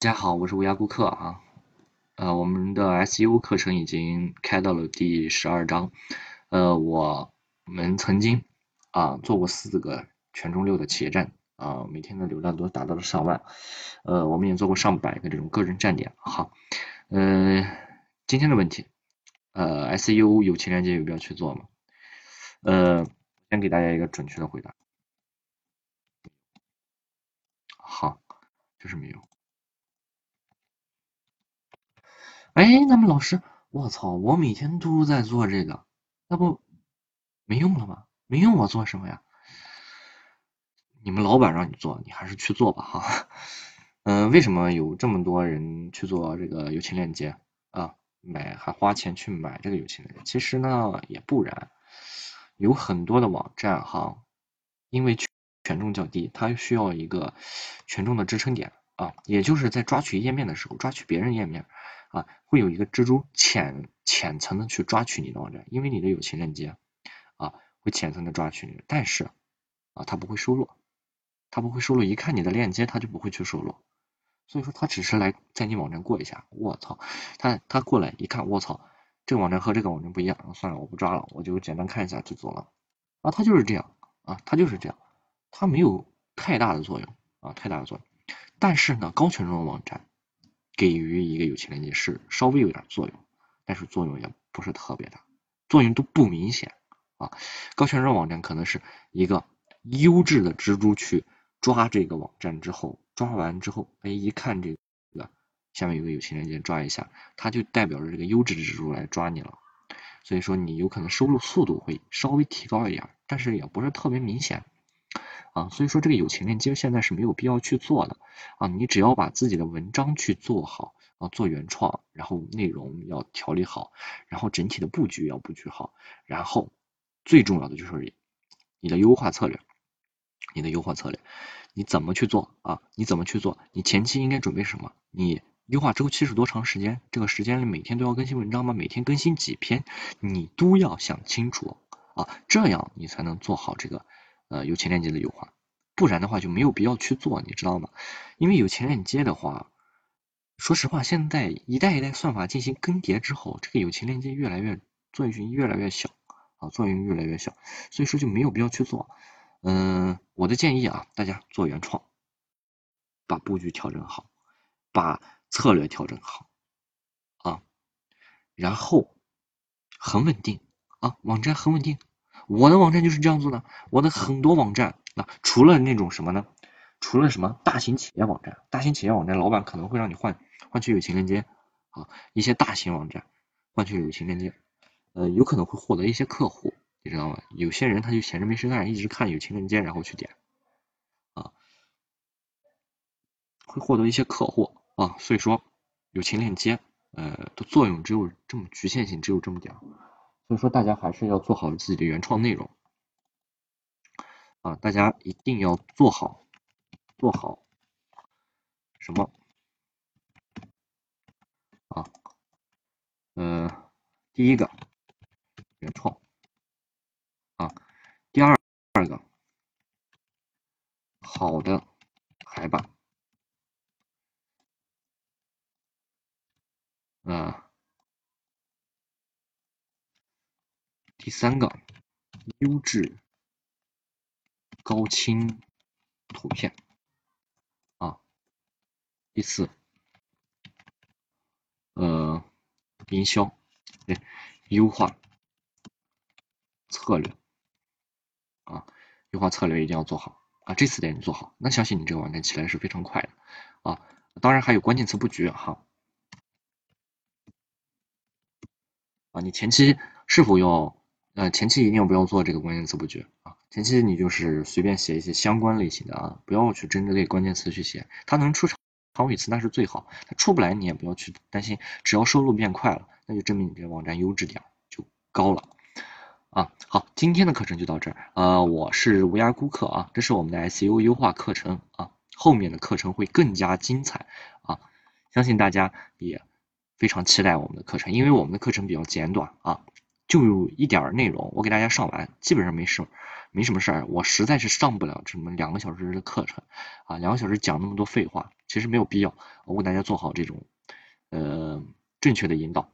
大家好，我是乌鸦顾客啊。呃，我们的 SEO 课程已经开到了第十二章。呃，我们曾经啊做过四个权重六的企业站啊，每天的流量都达到了上万。呃，我们也做过上百个这种个人站点。好，呃，今天的问题，呃，SEO 有情链接有必要去做吗？呃，先给大家一个准确的回答。好，就是没有。哎，那么老师，我操，我每天都在做这个，那不没用了吗？没用，我做什么呀？你们老板让你做，你还是去做吧哈。嗯，为什么有这么多人去做这个友情链接啊？买还花钱去买这个友情链接？其实呢也不然，有很多的网站哈，因为权重较低，它需要一个权重的支撑点啊，也就是在抓取页面的时候，抓取别人页面。啊，会有一个蜘蛛浅浅层的去抓取你的网站，因为你的友情链接啊，会浅层的抓取你，但是啊，它不会收录，它不会收录，一看你的链接，它就不会去收录，所以说它只是来在你网站过一下，我操，他他过来一看，我操，这个网站和这个网站不一样，算了，我不抓了，我就简单看一下就走了，啊，它就是这样啊，它就是这样，它没有太大的作用啊，太大的作用，但是呢，高权重的网站。给予一个友情链接是稍微有点作用，但是作用也不是特别大，作用都不明显啊。高权重网站可能是一个优质的蜘蛛去抓这个网站之后，抓完之后，哎，一看这个下面有个友情链接，抓一下，它就代表着这个优质的蜘蛛来抓你了。所以说你有可能收入速度会稍微提高一点，但是也不是特别明显。啊，所以说这个友情链接现在是没有必要去做的啊，你只要把自己的文章去做好啊，做原创，然后内容要调理好，然后整体的布局要布局好，然后最重要的就是你的优化策略，你的优化策略，你怎么去做啊？你怎么去做？你前期应该准备什么？你优化周期是多长时间？这个时间里每天都要更新文章吗？每天更新几篇？你都要想清楚啊，这样你才能做好这个。呃，有情链接的优化，不然的话就没有必要去做，你知道吗？因为有情链接的话，说实话，现在一代一代算法进行更迭之后，这个有情链接越来越作用越来越小啊，作用越来越小，所以说就没有必要去做。嗯，我的建议啊，大家做原创，把布局调整好，把策略调整好啊，然后很稳定啊，网站很稳定。我的网站就是这样做的，我的很多网站啊，除了那种什么呢？除了什么大型企业网站，大型企业网站老板可能会让你换换取友情链接啊，一些大型网站换取友情链接，呃，有可能会获得一些客户，你知道吗？有些人他就闲着没事干，一直看友情链接，然后去点啊，会获得一些客户啊，所以说友情链接呃的作用只有这么局限性，只有这么点。所以说，大家还是要做好自己的原创内容啊！大家一定要做好，做好什么啊？呃，第一个原创啊，第二二个好的第三个，优质高清图片啊。第四，呃，营销对优化策略啊，优化策略一定要做好啊。这四点你做好，那相信你这个网站起来是非常快的啊。当然还有关键词布局哈啊，你前期是否要？呃，前期一定不要做这个关键词布局啊？前期你就是随便写一些相关类型的啊，不要去针对关键词去写。它能出长尾词那是最好，它出不来你也不要去担心，只要收录变快了，那就证明你这个网站优质点就高了啊。好，今天的课程就到这儿啊，我是无涯顾客啊，这是我们的 SEO 优化课程啊，后面的课程会更加精彩啊，相信大家也非常期待我们的课程，因为我们的课程比较简短啊。就有一点内容，我给大家上完，基本上没事，没什么事儿。我实在是上不了什么两个小时的课程啊，两个小时讲那么多废话，其实没有必要。我给大家做好这种呃正确的引导。